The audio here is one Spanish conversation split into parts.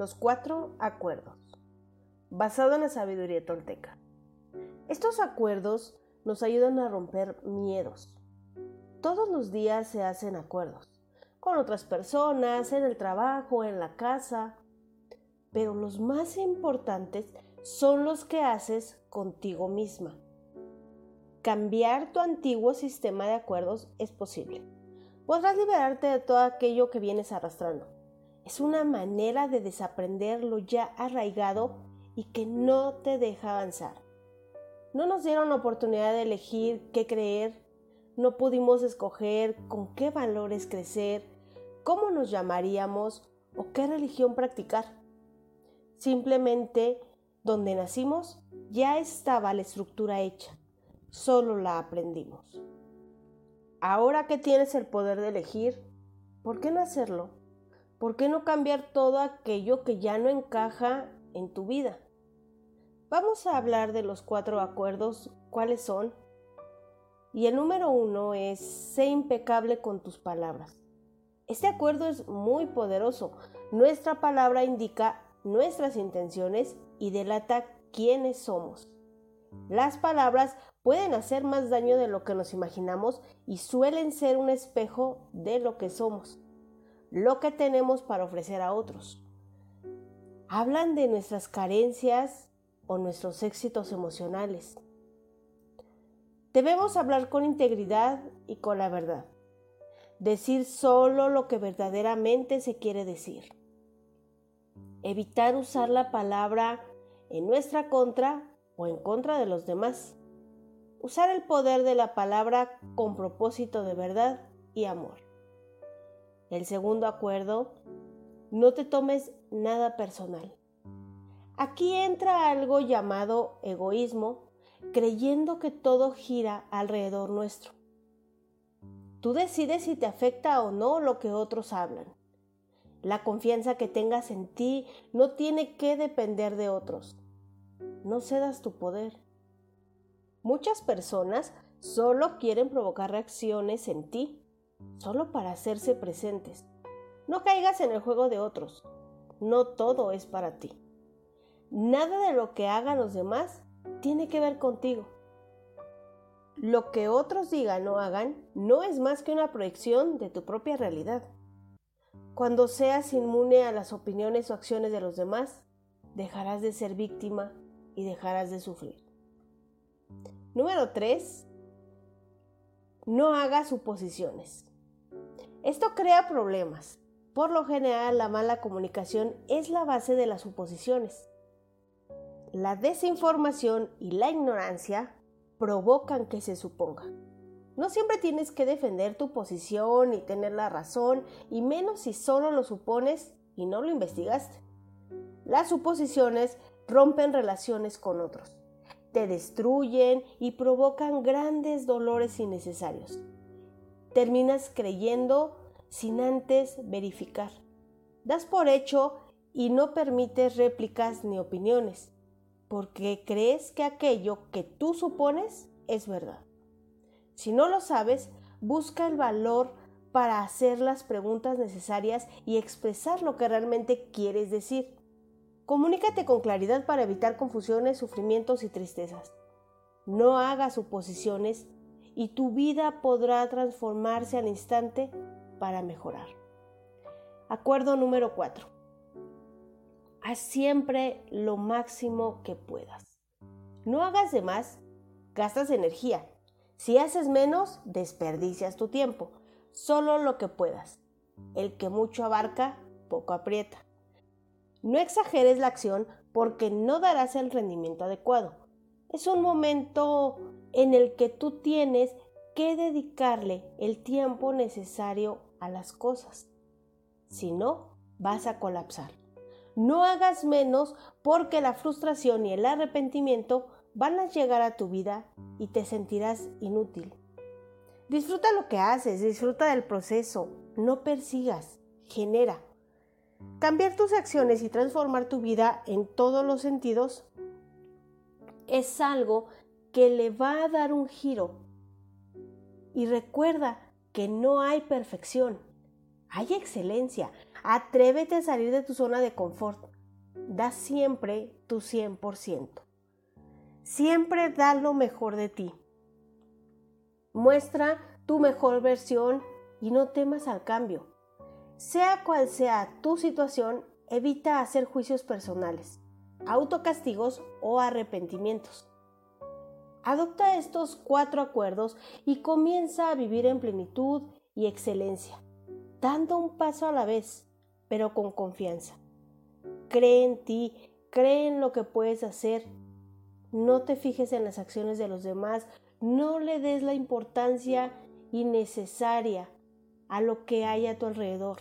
Los cuatro acuerdos. Basado en la sabiduría tolteca. Estos acuerdos nos ayudan a romper miedos. Todos los días se hacen acuerdos. Con otras personas, en el trabajo, en la casa. Pero los más importantes son los que haces contigo misma. Cambiar tu antiguo sistema de acuerdos es posible. Podrás liberarte de todo aquello que vienes arrastrando. Es una manera de desaprender lo ya arraigado y que no te deja avanzar. No nos dieron oportunidad de elegir qué creer, no pudimos escoger con qué valores crecer, cómo nos llamaríamos o qué religión practicar. Simplemente donde nacimos ya estaba la estructura hecha, solo la aprendimos. Ahora que tienes el poder de elegir, ¿por qué no hacerlo? ¿Por qué no cambiar todo aquello que ya no encaja en tu vida? Vamos a hablar de los cuatro acuerdos, cuáles son. Y el número uno es, sé impecable con tus palabras. Este acuerdo es muy poderoso. Nuestra palabra indica nuestras intenciones y delata quiénes somos. Las palabras pueden hacer más daño de lo que nos imaginamos y suelen ser un espejo de lo que somos, lo que tenemos para ofrecer a otros. Hablan de nuestras carencias o nuestros éxitos emocionales. Debemos hablar con integridad y con la verdad. Decir solo lo que verdaderamente se quiere decir. Evitar usar la palabra en nuestra contra o en contra de los demás. Usar el poder de la palabra con propósito de verdad y amor. El segundo acuerdo, no te tomes nada personal. Aquí entra algo llamado egoísmo, creyendo que todo gira alrededor nuestro. Tú decides si te afecta o no lo que otros hablan. La confianza que tengas en ti no tiene que depender de otros. No cedas tu poder. Muchas personas solo quieren provocar reacciones en ti, solo para hacerse presentes. No caigas en el juego de otros. No todo es para ti. Nada de lo que hagan los demás tiene que ver contigo. Lo que otros digan o hagan no es más que una proyección de tu propia realidad. Cuando seas inmune a las opiniones o acciones de los demás, dejarás de ser víctima y dejarás de sufrir. Número 3. No hagas suposiciones. Esto crea problemas. Por lo general, la mala comunicación es la base de las suposiciones. La desinformación y la ignorancia provocan que se suponga. No siempre tienes que defender tu posición y tener la razón, y menos si solo lo supones y no lo investigaste. Las suposiciones rompen relaciones con otros, te destruyen y provocan grandes dolores innecesarios. Terminas creyendo sin antes verificar. Das por hecho y no permites réplicas ni opiniones, porque crees que aquello que tú supones es verdad. Si no lo sabes, busca el valor para hacer las preguntas necesarias y expresar lo que realmente quieres decir. Comunícate con claridad para evitar confusiones, sufrimientos y tristezas. No hagas suposiciones y tu vida podrá transformarse al instante para mejorar. Acuerdo número 4. Haz siempre lo máximo que puedas. No hagas de más, gastas energía si haces menos, desperdicias tu tiempo. Solo lo que puedas. El que mucho abarca, poco aprieta. No exageres la acción porque no darás el rendimiento adecuado. Es un momento en el que tú tienes que dedicarle el tiempo necesario a las cosas. Si no, vas a colapsar. No hagas menos porque la frustración y el arrepentimiento van a llegar a tu vida y te sentirás inútil. Disfruta lo que haces, disfruta del proceso, no persigas, genera. Cambiar tus acciones y transformar tu vida en todos los sentidos es algo que le va a dar un giro. Y recuerda que no hay perfección, hay excelencia. Atrévete a salir de tu zona de confort. Da siempre tu 100%. Siempre da lo mejor de ti. Muestra tu mejor versión y no temas al cambio. Sea cual sea tu situación, evita hacer juicios personales, autocastigos o arrepentimientos. Adopta estos cuatro acuerdos y comienza a vivir en plenitud y excelencia, dando un paso a la vez, pero con confianza. Cree en ti, cree en lo que puedes hacer. No te fijes en las acciones de los demás, no le des la importancia innecesaria a lo que hay a tu alrededor.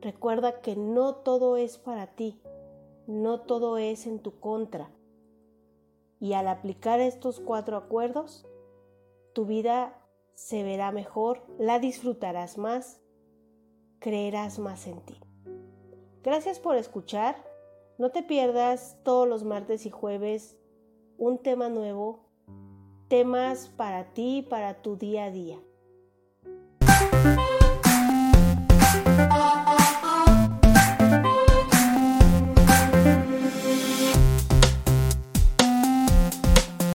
Recuerda que no todo es para ti, no todo es en tu contra. Y al aplicar estos cuatro acuerdos, tu vida se verá mejor, la disfrutarás más, creerás más en ti. Gracias por escuchar. No te pierdas todos los martes y jueves un tema nuevo, temas para ti, para tu día a día.